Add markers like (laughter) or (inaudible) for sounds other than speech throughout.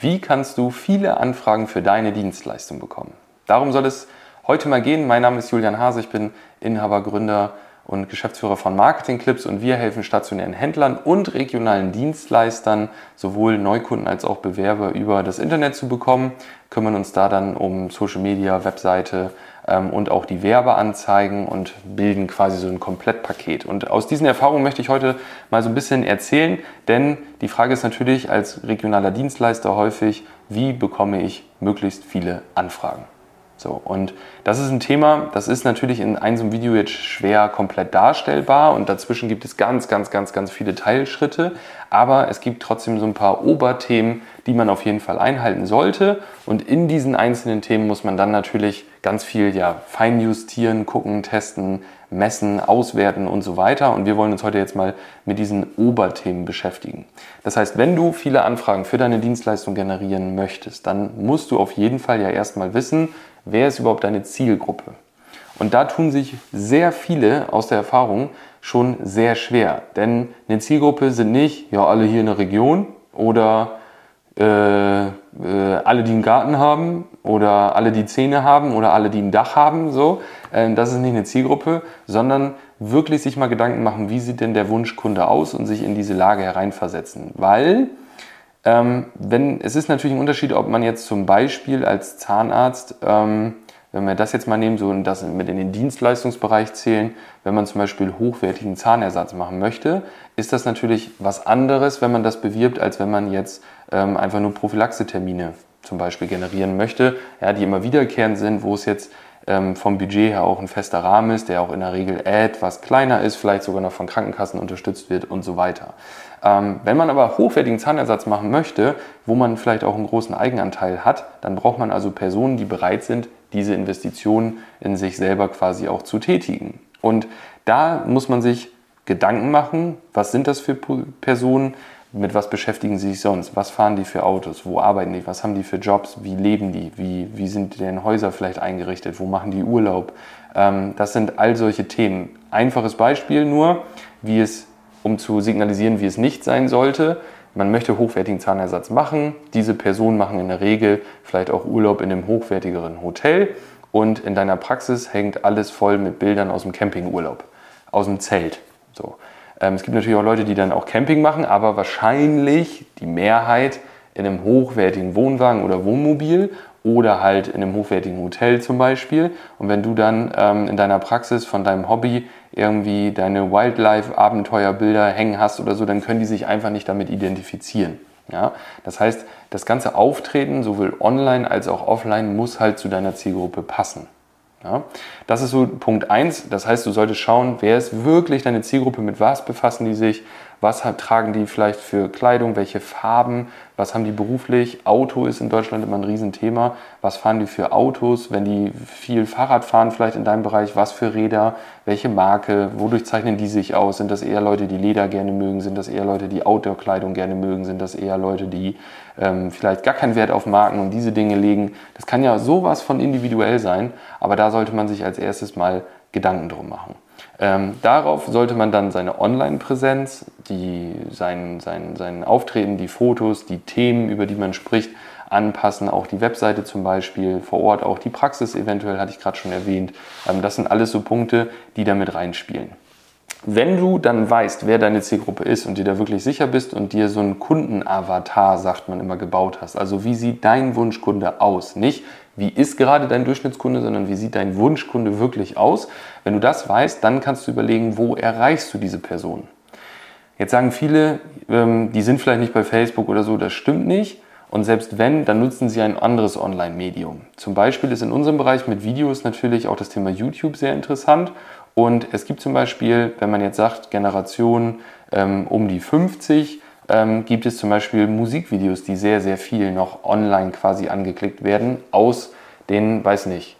Wie kannst du viele Anfragen für deine Dienstleistung bekommen? Darum soll es heute mal gehen. Mein Name ist Julian Hase, ich bin Inhaber, Gründer und Geschäftsführer von Marketing Clips und wir helfen stationären Händlern und regionalen Dienstleistern, sowohl Neukunden als auch Bewerber über das Internet zu bekommen, kümmern uns da dann um Social Media, Webseite, und auch die Werbeanzeigen und bilden quasi so ein Komplettpaket. Und aus diesen Erfahrungen möchte ich heute mal so ein bisschen erzählen, denn die Frage ist natürlich als regionaler Dienstleister häufig, wie bekomme ich möglichst viele Anfragen? So, und das ist ein Thema, das ist natürlich in einem Video jetzt schwer komplett darstellbar und dazwischen gibt es ganz, ganz, ganz, ganz viele Teilschritte, aber es gibt trotzdem so ein paar Oberthemen, die man auf jeden Fall einhalten sollte und in diesen einzelnen Themen muss man dann natürlich ganz viel ja, fein justieren, gucken, testen, messen, auswerten und so weiter und wir wollen uns heute jetzt mal mit diesen Oberthemen beschäftigen. Das heißt, wenn du viele Anfragen für deine Dienstleistung generieren möchtest, dann musst du auf jeden Fall ja erstmal wissen, wer ist überhaupt deine Zielgruppe? Und da tun sich sehr viele aus der Erfahrung schon sehr schwer. Denn eine Zielgruppe sind nicht, ja, alle hier in der Region oder äh, äh, alle, die einen Garten haben oder alle, die Zähne haben oder alle, die ein Dach haben. So. Äh, das ist nicht eine Zielgruppe, sondern wirklich sich mal Gedanken machen, wie sieht denn der Wunschkunde aus und sich in diese Lage hereinversetzen. Weil ähm, wenn, es ist natürlich ein Unterschied, ob man jetzt zum Beispiel als Zahnarzt, ähm, wenn wir das jetzt mal nehmen so und das mit in den Dienstleistungsbereich zählen, wenn man zum Beispiel hochwertigen Zahnersatz machen möchte, ist das natürlich was anderes, wenn man das bewirbt, als wenn man jetzt ähm, einfach nur Prophylaxetermine zum Beispiel generieren möchte, ja, die immer wiederkehrend sind, wo es jetzt ähm, vom Budget her auch ein fester Rahmen ist, der auch in der Regel etwas kleiner ist, vielleicht sogar noch von Krankenkassen unterstützt wird und so weiter. Ähm, wenn man aber hochwertigen Zahnersatz machen möchte, wo man vielleicht auch einen großen Eigenanteil hat, dann braucht man also Personen, die bereit sind, diese Investitionen in sich selber quasi auch zu tätigen. Und da muss man sich Gedanken machen, was sind das für Personen, mit was beschäftigen sie sich sonst, was fahren die für Autos, wo arbeiten die, was haben die für Jobs, wie leben die, wie, wie sind deren Häuser vielleicht eingerichtet, wo machen die Urlaub. Ähm, das sind all solche Themen. Einfaches Beispiel nur, wie es um zu signalisieren, wie es nicht sein sollte. Man möchte hochwertigen Zahnersatz machen. Diese Personen machen in der Regel vielleicht auch Urlaub in einem hochwertigeren Hotel. Und in deiner Praxis hängt alles voll mit Bildern aus dem Campingurlaub, aus dem Zelt. So. Ähm, es gibt natürlich auch Leute, die dann auch Camping machen, aber wahrscheinlich die Mehrheit in einem hochwertigen Wohnwagen oder Wohnmobil oder halt in einem hochwertigen Hotel zum Beispiel. Und wenn du dann ähm, in deiner Praxis von deinem Hobby irgendwie deine Wildlife-Abenteuerbilder hängen hast oder so, dann können die sich einfach nicht damit identifizieren. Ja? Das heißt, das ganze Auftreten, sowohl online als auch offline, muss halt zu deiner Zielgruppe passen. Ja? Das ist so Punkt 1. Das heißt, du solltest schauen, wer ist wirklich deine Zielgruppe, mit was befassen die sich, was tragen die vielleicht für Kleidung, welche Farben, was haben die beruflich. Auto ist in Deutschland immer ein Riesenthema. Was fahren die für Autos, wenn die viel Fahrrad fahren, vielleicht in deinem Bereich, was für Räder, welche Marke, wodurch zeichnen die sich aus? Sind das eher Leute, die Leder gerne mögen? Sind das eher Leute, die Outdoor-Kleidung gerne mögen? Sind das eher Leute, die ähm, vielleicht gar keinen Wert auf Marken und diese Dinge legen? Das kann ja sowas von individuell sein, aber da sollte man sich als erstes mal Gedanken drum machen. Ähm, darauf sollte man dann seine Online-Präsenz, sein, sein, sein Auftreten, die Fotos, die Themen, über die man spricht, anpassen. Auch die Webseite zum Beispiel, vor Ort auch die Praxis eventuell, hatte ich gerade schon erwähnt. Ähm, das sind alles so Punkte, die damit reinspielen. Wenn du dann weißt, wer deine Zielgruppe ist und dir da wirklich sicher bist und dir so einen Kundenavatar, sagt man immer, gebaut hast, also wie sieht dein Wunschkunde aus? Nicht, wie ist gerade dein Durchschnittskunde, sondern wie sieht dein Wunschkunde wirklich aus. Wenn du das weißt, dann kannst du überlegen, wo erreichst du diese Person. Jetzt sagen viele, ähm, die sind vielleicht nicht bei Facebook oder so, das stimmt nicht. Und selbst wenn, dann nutzen sie ein anderes Online-Medium. Zum Beispiel ist in unserem Bereich mit Videos natürlich auch das Thema YouTube sehr interessant. Und es gibt zum Beispiel, wenn man jetzt sagt, Generation ähm, um die 50, ähm, gibt es zum Beispiel Musikvideos, die sehr, sehr viel noch online quasi angeklickt werden, aus den, weiß nicht,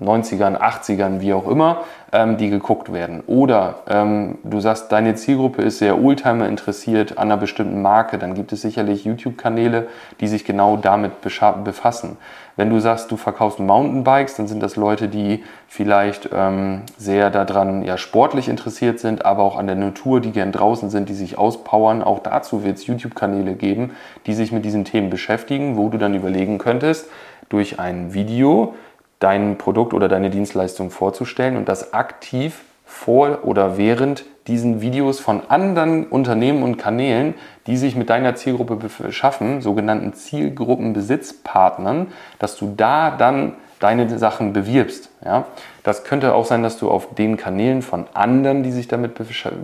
90ern, 80ern, wie auch immer, ähm, die geguckt werden. Oder ähm, du sagst, deine Zielgruppe ist sehr Oldtimer interessiert an einer bestimmten Marke, dann gibt es sicherlich YouTube-Kanäle, die sich genau damit befassen. Wenn du sagst, du verkaufst Mountainbikes, dann sind das Leute, die vielleicht ähm, sehr daran ja, sportlich interessiert sind, aber auch an der Natur, die gern draußen sind, die sich auspowern. Auch dazu wird es YouTube-Kanäle geben, die sich mit diesen Themen beschäftigen, wo du dann überlegen könntest, durch ein Video dein Produkt oder deine Dienstleistung vorzustellen und das aktiv vor oder während diesen Videos von anderen Unternehmen und Kanälen, die sich mit deiner Zielgruppe beschaffen, sogenannten Zielgruppenbesitzpartnern, dass du da dann deine Sachen bewirbst. Ja? Das könnte auch sein, dass du auf den Kanälen von anderen, die sich damit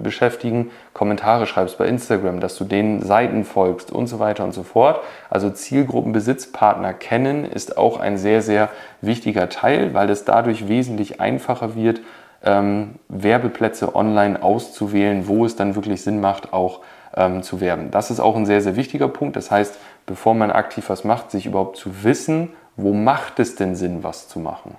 beschäftigen, Kommentare schreibst bei Instagram, dass du den Seiten folgst und so weiter und so fort. Also Zielgruppenbesitzpartner kennen ist auch ein sehr, sehr wichtiger Teil, weil es dadurch wesentlich einfacher wird, ähm, Werbeplätze online auszuwählen, wo es dann wirklich Sinn macht, auch ähm, zu werben. Das ist auch ein sehr, sehr wichtiger Punkt. Das heißt, bevor man aktiv was macht, sich überhaupt zu wissen, wo macht es denn Sinn, was zu machen.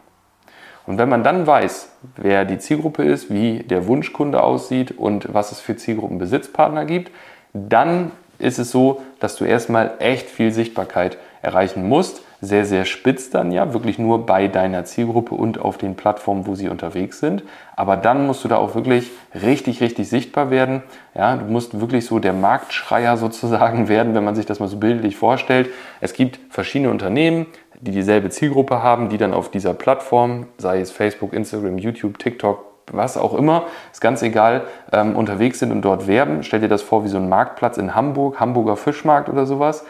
Und wenn man dann weiß, wer die Zielgruppe ist, wie der Wunschkunde aussieht und was es für Zielgruppenbesitzpartner gibt, dann ist es so, dass du erstmal echt viel Sichtbarkeit erreichen musst. Sehr, sehr spitz dann ja, wirklich nur bei deiner Zielgruppe und auf den Plattformen, wo sie unterwegs sind. Aber dann musst du da auch wirklich richtig, richtig sichtbar werden. Ja, du musst wirklich so der Marktschreier (laughs) sozusagen werden, wenn man sich das mal so bildlich vorstellt. Es gibt verschiedene Unternehmen, die dieselbe Zielgruppe haben, die dann auf dieser Plattform, sei es Facebook, Instagram, YouTube, TikTok, was auch immer, ist ganz egal, ähm, unterwegs sind und dort werben. Stell dir das vor wie so ein Marktplatz in Hamburg, Hamburger Fischmarkt oder sowas.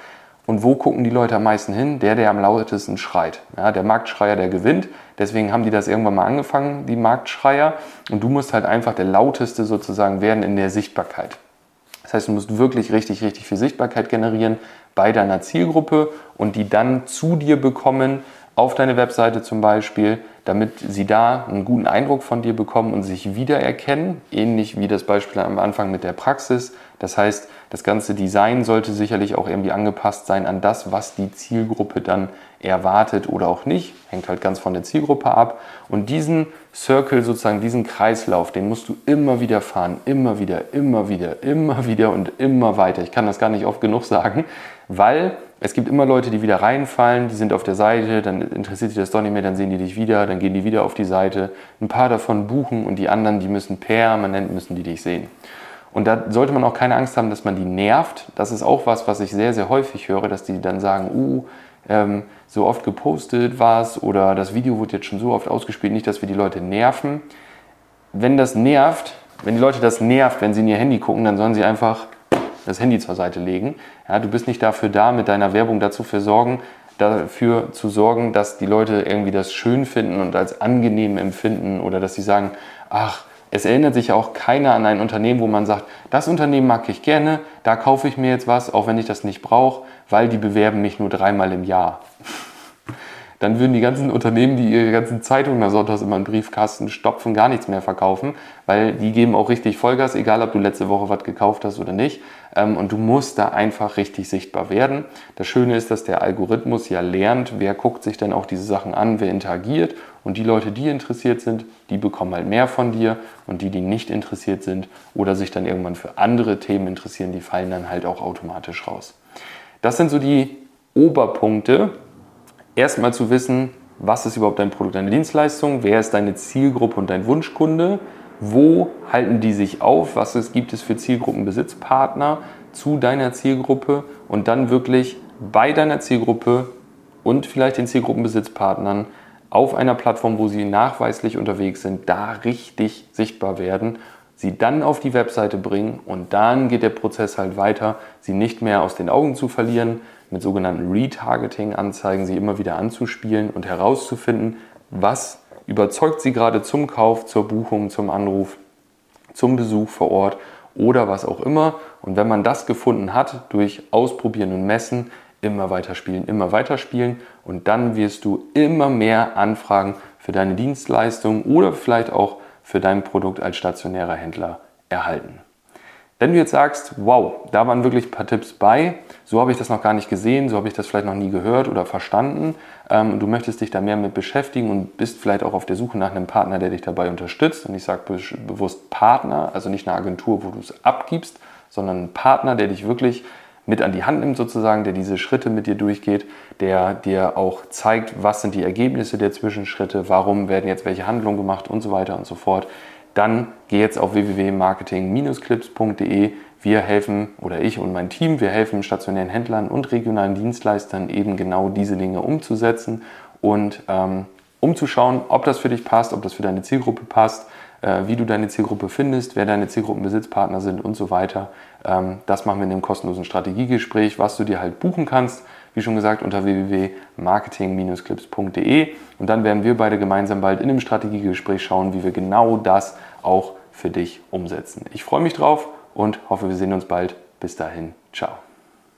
Und wo gucken die Leute am meisten hin? Der, der am lautesten schreit. Ja, der Marktschreier, der gewinnt. Deswegen haben die das irgendwann mal angefangen, die Marktschreier. Und du musst halt einfach der lauteste sozusagen werden in der Sichtbarkeit. Das heißt, du musst wirklich richtig, richtig viel Sichtbarkeit generieren bei deiner Zielgruppe und die dann zu dir bekommen, auf deine Webseite zum Beispiel, damit sie da einen guten Eindruck von dir bekommen und sich wiedererkennen, ähnlich wie das Beispiel am Anfang mit der Praxis. Das heißt, das ganze Design sollte sicherlich auch irgendwie angepasst sein an das, was die Zielgruppe dann erwartet oder auch nicht. Hängt halt ganz von der Zielgruppe ab. Und diesen Circle, sozusagen diesen Kreislauf, den musst du immer wieder fahren, immer wieder, immer wieder, immer wieder und immer weiter. Ich kann das gar nicht oft genug sagen, weil es gibt immer Leute, die wieder reinfallen, die sind auf der Seite, dann interessiert sich das doch nicht mehr, dann sehen die dich wieder, dann gehen die wieder auf die Seite. Ein paar davon buchen und die anderen, die müssen permanent, müssen die dich sehen. Und da sollte man auch keine Angst haben, dass man die nervt. Das ist auch was, was ich sehr, sehr häufig höre, dass die dann sagen, uh, ähm, so oft gepostet war es oder das Video wurde jetzt schon so oft ausgespielt, nicht, dass wir die Leute nerven. Wenn das nervt, wenn die Leute das nervt, wenn sie in ihr Handy gucken, dann sollen sie einfach das Handy zur Seite legen. Ja, du bist nicht dafür da, mit deiner Werbung dazu für sorgen, dafür zu sorgen, dass die Leute irgendwie das schön finden und als angenehm empfinden oder dass sie sagen, ach, es erinnert sich auch keiner an ein Unternehmen, wo man sagt, das Unternehmen mag ich gerne, da kaufe ich mir jetzt was, auch wenn ich das nicht brauche, weil die bewerben mich nur dreimal im Jahr. Dann würden die ganzen Unternehmen, die ihre ganzen Zeitungen da sonntags immer in Briefkasten stopfen, gar nichts mehr verkaufen, weil die geben auch richtig Vollgas, egal ob du letzte Woche was gekauft hast oder nicht. Ähm, und du musst da einfach richtig sichtbar werden. Das Schöne ist, dass der Algorithmus ja lernt, wer guckt sich denn auch diese Sachen an, wer interagiert. Und die Leute, die interessiert sind, die bekommen halt mehr von dir. Und die, die nicht interessiert sind oder sich dann irgendwann für andere Themen interessieren, die fallen dann halt auch automatisch raus. Das sind so die Oberpunkte. Erstmal zu wissen, was ist überhaupt dein Produkt, deine Dienstleistung, wer ist deine Zielgruppe und dein Wunschkunde, wo halten die sich auf, was es, gibt es für Zielgruppenbesitzpartner zu deiner Zielgruppe? Und dann wirklich bei deiner Zielgruppe und vielleicht den Zielgruppenbesitzpartnern auf einer Plattform, wo sie nachweislich unterwegs sind, da richtig sichtbar werden sie dann auf die Webseite bringen und dann geht der Prozess halt weiter, sie nicht mehr aus den Augen zu verlieren, mit sogenannten Retargeting-Anzeigen sie immer wieder anzuspielen und herauszufinden, was überzeugt sie gerade zum Kauf, zur Buchung, zum Anruf, zum Besuch vor Ort oder was auch immer. Und wenn man das gefunden hat, durch Ausprobieren und Messen, immer weiter spielen, immer weiter spielen und dann wirst du immer mehr Anfragen für deine Dienstleistung oder vielleicht auch für dein Produkt als stationärer Händler erhalten. Wenn du jetzt sagst, wow, da waren wirklich ein paar Tipps bei, so habe ich das noch gar nicht gesehen, so habe ich das vielleicht noch nie gehört oder verstanden ähm, du möchtest dich da mehr mit beschäftigen und bist vielleicht auch auf der Suche nach einem Partner, der dich dabei unterstützt. Und ich sage bewusst Partner, also nicht eine Agentur, wo du es abgibst, sondern ein Partner, der dich wirklich mit an die Hand nimmt sozusagen, der diese Schritte mit dir durchgeht, der dir auch zeigt, was sind die Ergebnisse der Zwischenschritte, warum werden jetzt welche Handlungen gemacht und so weiter und so fort, dann geh jetzt auf www.marketing-clips.de. Wir helfen, oder ich und mein Team, wir helfen stationären Händlern und regionalen Dienstleistern eben genau diese Dinge umzusetzen und ähm, umzuschauen, ob das für dich passt, ob das für deine Zielgruppe passt, äh, wie du deine Zielgruppe findest, wer deine Zielgruppenbesitzpartner sind und so weiter. Ähm, das machen wir in dem kostenlosen Strategiegespräch, was du dir halt buchen kannst, wie schon gesagt, unter www.marketing-clips.de. Und dann werden wir beide gemeinsam bald in dem Strategiegespräch schauen, wie wir genau das auch für dich umsetzen. Ich freue mich drauf und hoffe, wir sehen uns bald. Bis dahin, ciao.